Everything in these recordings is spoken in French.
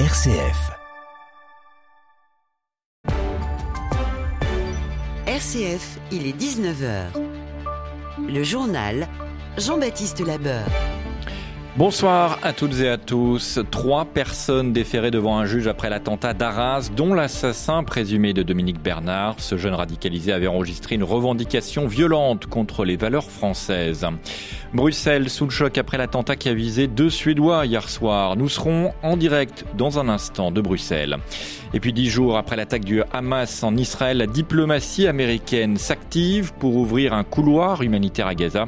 RCF. RCF, il est 19h. Le journal Jean-Baptiste Labeur. Bonsoir à toutes et à tous. Trois personnes déférées devant un juge après l'attentat d'Arras, dont l'assassin présumé de Dominique Bernard. Ce jeune radicalisé avait enregistré une revendication violente contre les valeurs françaises. Bruxelles sous le choc après l'attentat qui a visé deux Suédois hier soir. Nous serons en direct dans un instant de Bruxelles. Et puis dix jours après l'attaque du Hamas en Israël, la diplomatie américaine s'active pour ouvrir un couloir humanitaire à Gaza.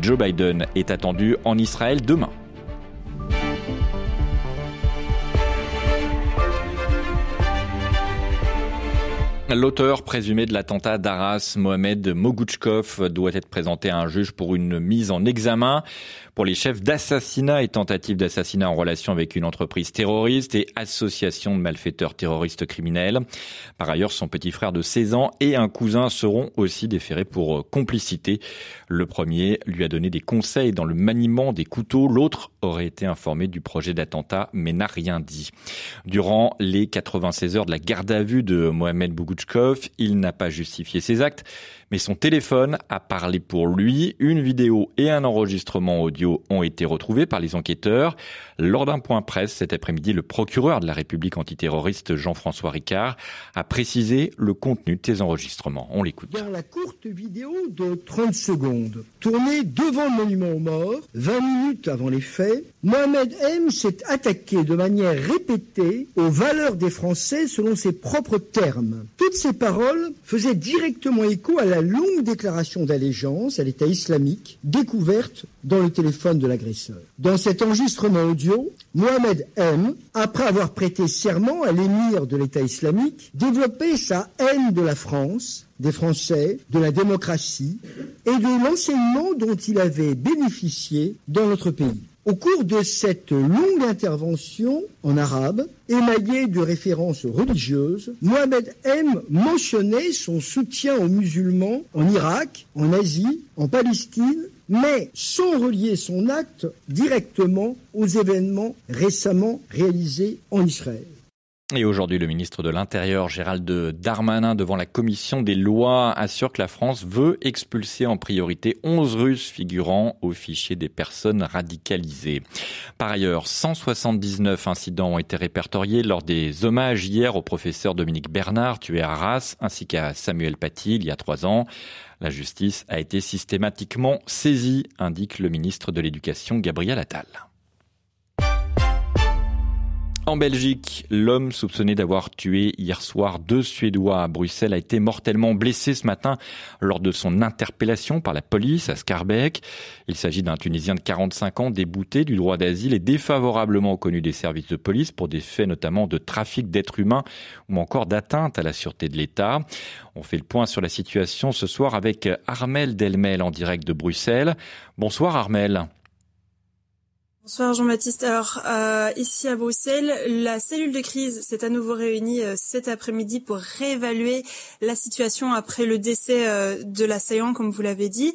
Joe Biden est attendu en Israël demain. L'auteur présumé de l'attentat d'Arras, Mohamed Mogouchkov, doit être présenté à un juge pour une mise en examen pour les chefs d'assassinat et tentatives d'assassinat en relation avec une entreprise terroriste et association de malfaiteurs terroristes criminels. Par ailleurs, son petit frère de 16 ans et un cousin seront aussi déférés pour euh, complicité. Le premier lui a donné des conseils dans le maniement des couteaux, l'autre aurait été informé du projet d'attentat mais n'a rien dit. Durant les 96 heures de la garde à vue de Mohamed Il n'a pas justifié ses actes, mais son téléphone a parlé pour lui. Une vidéo et un enregistrement audio ont été retrouvés par les enquêteurs. Lors d'un point presse cet après-midi, le procureur de la République antiterroriste Jean-François Ricard a précisé le contenu de ces enregistrements. On l'écoute. Dans la courte vidéo de 30 secondes, tournée devant le monument aux morts, 20 minutes avant les faits, Mohamed M s'est attaqué de manière répétée aux valeurs des Français selon ses propres termes. Toutes ces paroles faisaient directement écho à la longue déclaration d'allégeance à l'État islamique découverte dans le téléphone de l'agresseur. Dans cet enregistrement audio, Mohamed M, après avoir prêté serment à l'émir de l'État islamique, développait sa haine de la France, des Français, de la démocratie et de l'enseignement dont il avait bénéficié dans notre pays. Au cours de cette longue intervention en arabe, émaillée de références religieuses, Mohamed M mentionnait son soutien aux musulmans en Irak, en Asie, en Palestine, mais sans relier son acte directement aux événements récemment réalisés en Israël. Et aujourd'hui, le ministre de l'Intérieur, Gérald Darmanin, devant la commission des lois, assure que la France veut expulser en priorité 11 Russes figurant au fichier des personnes radicalisées. Par ailleurs, 179 incidents ont été répertoriés lors des hommages hier au professeur Dominique Bernard, tué à Arras, ainsi qu'à Samuel Paty il y a trois ans. La justice a été systématiquement saisie, indique le ministre de l'Éducation, Gabriel Attal. En Belgique, l'homme soupçonné d'avoir tué hier soir deux Suédois à Bruxelles a été mortellement blessé ce matin lors de son interpellation par la police à Scarbeck. Il s'agit d'un Tunisien de 45 ans débouté du droit d'asile et défavorablement connu des services de police pour des faits notamment de trafic d'êtres humains ou encore d'atteinte à la sûreté de l'État. On fait le point sur la situation ce soir avec Armel Delmel en direct de Bruxelles. Bonsoir Armel. Bonsoir Jean-Baptiste. Alors euh, ici à Bruxelles, la cellule de crise s'est à nouveau réunie euh, cet après-midi pour réévaluer la situation après le décès euh, de l'assaillant, comme vous l'avez dit.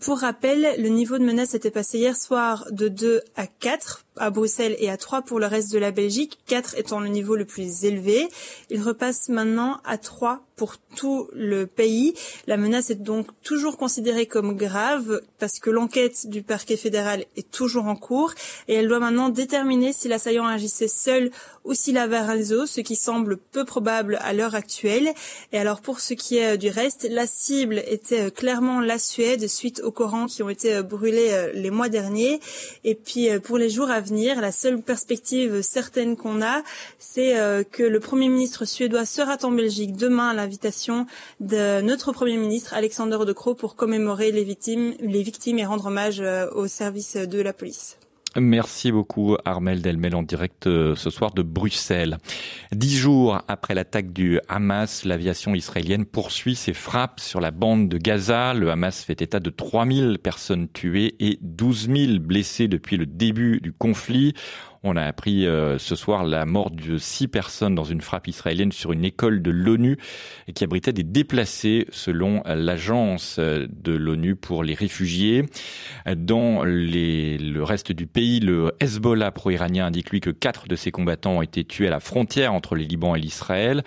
Pour rappel, le niveau de menace était passé hier soir de 2 à 4 à Bruxelles et à 3 pour le reste de la Belgique, 4 étant le niveau le plus élevé. Il repasse maintenant à 3 pour tout le pays. La menace est donc toujours considérée comme grave parce que l'enquête du parquet fédéral est toujours en cours et elle doit maintenant déterminer si l'assaillant agissait seul ou s'il avait un réseau, ce qui semble peu probable à l'heure actuelle. Et alors pour ce qui est du reste, la cible était clairement la Suède suite aux Corans qui ont été brûlés les mois derniers. Et puis pour les jours à venir, la seule perspective certaine qu'on a, c'est que le Premier ministre suédois sera en Belgique demain à l'invitation de notre Premier ministre Alexander De Croo pour commémorer les victimes, les victimes et rendre hommage au service de la police. Merci beaucoup Armel Delmel en direct euh, ce soir de Bruxelles. Dix jours après l'attaque du Hamas, l'aviation israélienne poursuit ses frappes sur la bande de Gaza. Le Hamas fait état de 3000 personnes tuées et 12 000 blessés depuis le début du conflit. On a appris euh, ce soir la mort de six personnes dans une frappe israélienne sur une école de l'ONU qui abritait des déplacés selon l'agence de l'ONU pour les réfugiés. Dans le reste du pays, le Hezbollah pro-iranien indique lui que quatre de ses combattants ont été tués à la frontière entre le Liban et l'Israël.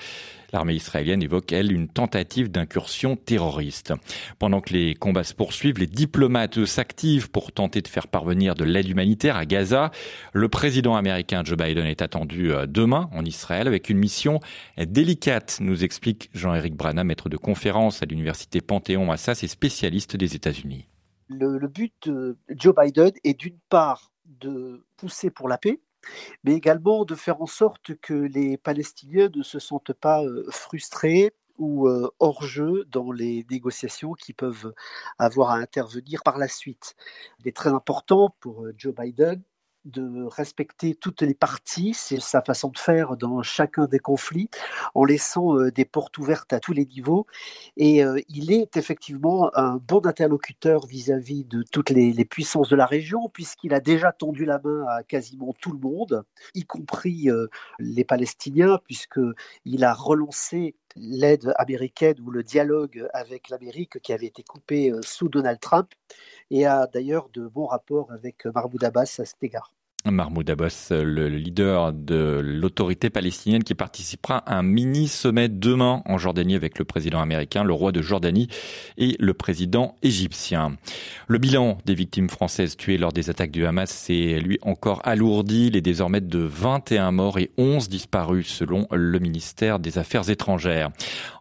L'armée israélienne évoque, elle, une tentative d'incursion terroriste. Pendant que les combats se poursuivent, les diplomates s'activent pour tenter de faire parvenir de l'aide humanitaire à Gaza. Le président américain Joe Biden est attendu euh, demain en Israël avec une mission délicate, nous explique Jean-Éric Brana, maître de conférence à l'université Panthéon-Assas et spécialiste des États-Unis. Le, le but de Joe Biden est d'une part de pousser pour la paix, mais également de faire en sorte que les Palestiniens ne se sentent pas euh, frustrés ou euh, hors jeu dans les négociations qui peuvent avoir à intervenir par la suite. Il est très important pour euh, Joe Biden de respecter toutes les parties, c'est sa façon de faire dans chacun des conflits, en laissant euh, des portes ouvertes à tous les niveaux. Et euh, il est effectivement un bon interlocuteur vis-à-vis de toutes les, puissances de la région, puisqu'il a déjà tendu la main à quasiment tout le monde, y compris euh, les Palestiniens, puisqu'il a relancé l'aide américaine ou le dialogue avec l'Amérique qui avait été coupé sous Donald Trump et a d'ailleurs de bons rapports avec Mahmoud Abbas à cet égard. Mahmoud Abbas, le leader de l'autorité palestinienne qui participera à un mini sommet demain en Jordanie avec le président américain, le roi de Jordanie et le président égyptien. Le bilan des victimes françaises tuées lors des attaques du Hamas s'est lui encore alourdi. Il est désormais de 21 morts et 11 disparus selon le ministère des Affaires étrangères.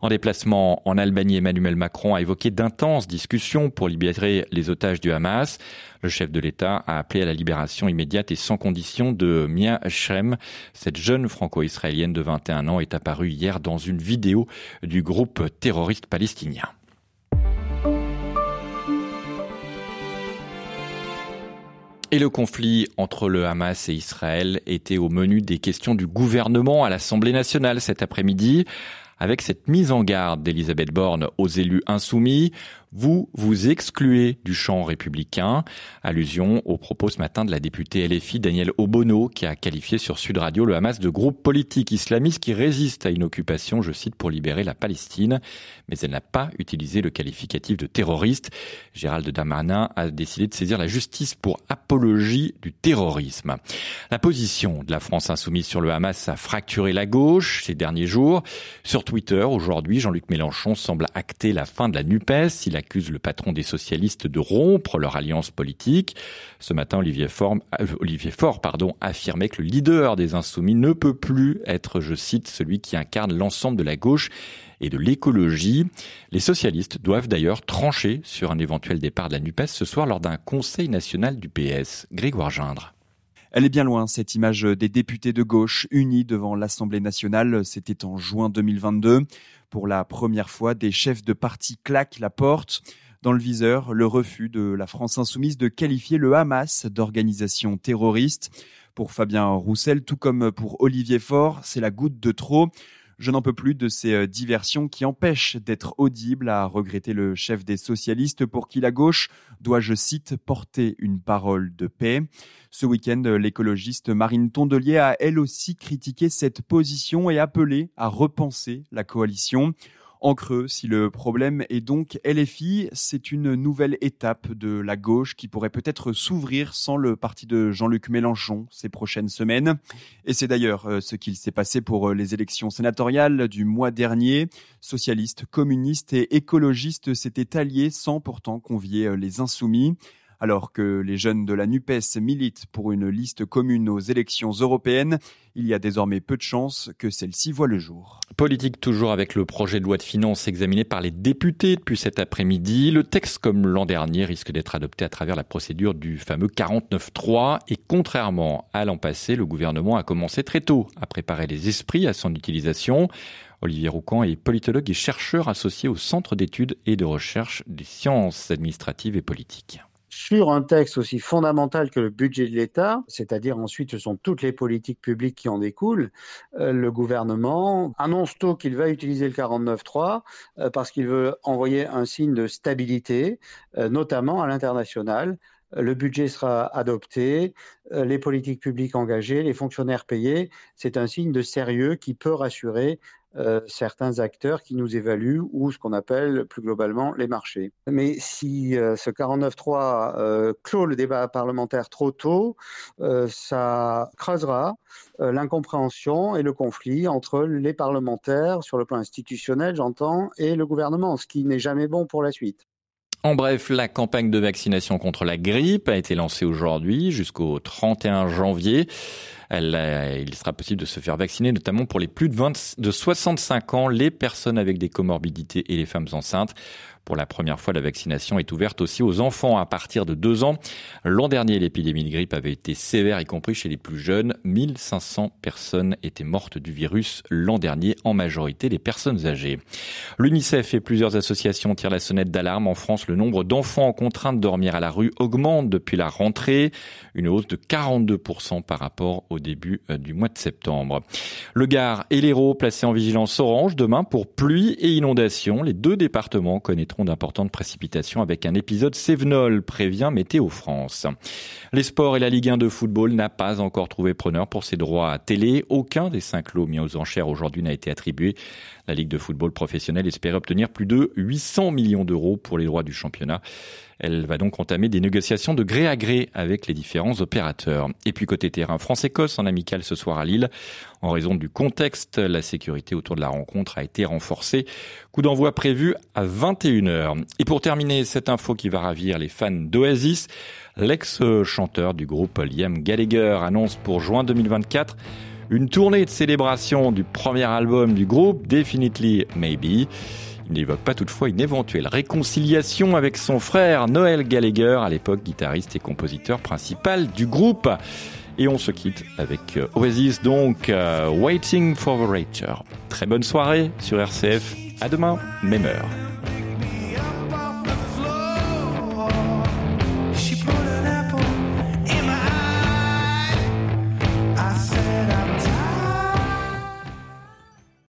En déplacement en Albanie, Emmanuel Macron a évoqué d'intenses discussions pour libérer les otages du Hamas. Le chef de l'État a appelé à la libération immédiate et sans condition de Mia Shrem. Cette jeune franco-israélienne de 21 ans est apparue hier dans une vidéo du groupe terroriste palestinien. Et le conflit entre le Hamas et Israël était au menu des questions du gouvernement à l'Assemblée nationale cet après-midi avec cette mise en garde d'Elisabeth Borne aux élus insoumis. Vous vous excluez du champ républicain. Allusion au propos ce matin de la députée LFI Danielle Obono qui a qualifié sur Sud Radio le Hamas de groupe politique islamiste qui résiste à une occupation, je cite, pour libérer la Palestine. Mais elle n'a pas utilisé le qualificatif de terroriste. Gérald Darmanin a décidé de saisir la justice pour apologie du terrorisme. La position de la France insoumise sur le Hamas a fracturé la gauche ces derniers jours. Sur Twitter, aujourd'hui, Jean-Luc Mélenchon semble acter la fin de la NUPES. Il accuse le patron des socialistes de rompre leur alliance politique. Ce matin, Olivier Faure, euh, Faure affirmait que le leader des Insoumis ne peut plus être, je cite, celui qui incarne l'ensemble de la gauche et de l'écologie. Les socialistes doivent d'ailleurs trancher sur un éventuel départ de la NUPES ce soir lors d'un conseil national du PS. Grégoire Gindre. Elle est bien loin, cette image des députés de gauche unis devant l'Assemblée nationale. C'était en juin 2022. Pour la première fois, des chefs de parti claquent la porte. Dans le viseur, le refus de la France insoumise de qualifier le Hamas d'organisation terroriste. Pour Fabien Roussel, tout comme pour Olivier Faure, c'est la goutte de trop. Je n'en peux plus de ces euh, diversions qui empêchent d'être audible, à regretter le chef des socialistes pour qui la gauche doit, je cite, porter une parole de paix. Ce week-end, l'écologiste Marine Tondelier a elle aussi critiqué cette position et appelé à repenser la coalition. En creux, si le problème est donc LFI, c'est une nouvelle étape de la gauche qui pourrait peut-être s'ouvrir sans le parti de Jean-Luc Mélenchon ces prochaines semaines. Et c'est d'ailleurs euh, ce qu'il s'est passé pour euh, les élections sénatoriales du mois dernier. Socialistes, communistes et écologistes s'étaient alliés sans pourtant convier euh, les insoumis. Alors que les jeunes de la NUPES militent pour une liste commune aux élections européennes, il y a désormais peu de chances que celle-ci voit le jour. Politique toujours avec le projet de loi de finances examiné par les députés depuis cet après-midi. Le texte, comme l'an dernier, risque d'être adopté à travers la procédure du fameux 49.3 et contrairement à l'an passé, le gouvernement a commencé très tôt à préparer les esprits à son utilisation. Olivier Roucan est politologue et chercheur associé au Centre d'études et de recherche des sciences administratives et politiques sur un texte aussi fondamental que le budget de l'État, c'est-à-dire ensuite ce sont toutes les politiques publiques qui en découlent, euh, le gouvernement annonce tôt qu'il va utiliser le 49.3 euh, parce qu'il veut envoyer un signe de stabilité, euh, notamment à l'international, le budget sera adopté, les politiques publiques engagées, les fonctionnaires payés. C'est un signe de sérieux qui peut rassurer euh, certains acteurs qui nous évaluent ou ce qu'on appelle plus globalement les marchés. Mais si euh, ce 49.3 euh, clôt le débat parlementaire trop tôt, ça creusera l'incompréhension et le conflit entre les parlementaires, sur le plan institutionnel j'entends, et le gouvernement, ce qui n'est jamais bon pour la suite. En bref, la campagne de vaccination contre la grippe a été lancée aujourd'hui jusqu'au 31 janvier. il sera possible de se faire vacciner, notamment pour les plus de, 20, de 65 ans, les personnes avec des comorbidités et les femmes enceintes. Pour la première fois, la vaccination est ouverte aussi aux enfants à partir de 2 ans. L'an dernier, l'épidémie de grippe avait été sévère, y compris chez les plus jeunes. 1500 personnes étaient mortes du virus l'an dernier, en majorité les personnes âgées. L'UNICEF et plusieurs associations tirent la sonnette d'alarme. En France, le nombre d'enfants contraints de dormir à la rue augmente depuis la rentrée, une hausse de 42% par rapport au début euh, du mois de septembre. Le Gard et l'Hérault placés en vigilance orange demain pour pluie et inondations. Les deux départements d'importantes précipitations avec un épisode Sévenol, prévient Météo France. Les sports et la Ligue 1 de football n'a pas encore trouvé preneur pour ses droits à télé. Aucun des cinq lots mis aux enchères aujourd'hui n'a été attribué. La Ligue de football professionnel espérait obtenir plus de 800 millions d'euros pour les droits du championnat. Elle va donc entamer des négociations de gré à gré avec les différents opérateurs. Et puis côté terrain, France-Écosse en amical ce soir à Lille. En raison du contexte, la sécurité autour de la rencontre a été renforcée. Coup d'envoi prévu à 21h. Et pour terminer cette info qui va ravir les fans d'Oasis, l'ex-chanteur du groupe Liam Gallagher annonce pour juin 2024 une tournée de célébration du premier album du groupe, Definitely Maybe. Il n'évoque pas toutefois une éventuelle réconciliation avec son frère Noël Gallagher, à l'époque guitariste et compositeur principal du groupe. Et on se quitte avec euh, Oasis, donc euh, Waiting for the Ranger. Très bonne soirée sur RCF. À demain, même.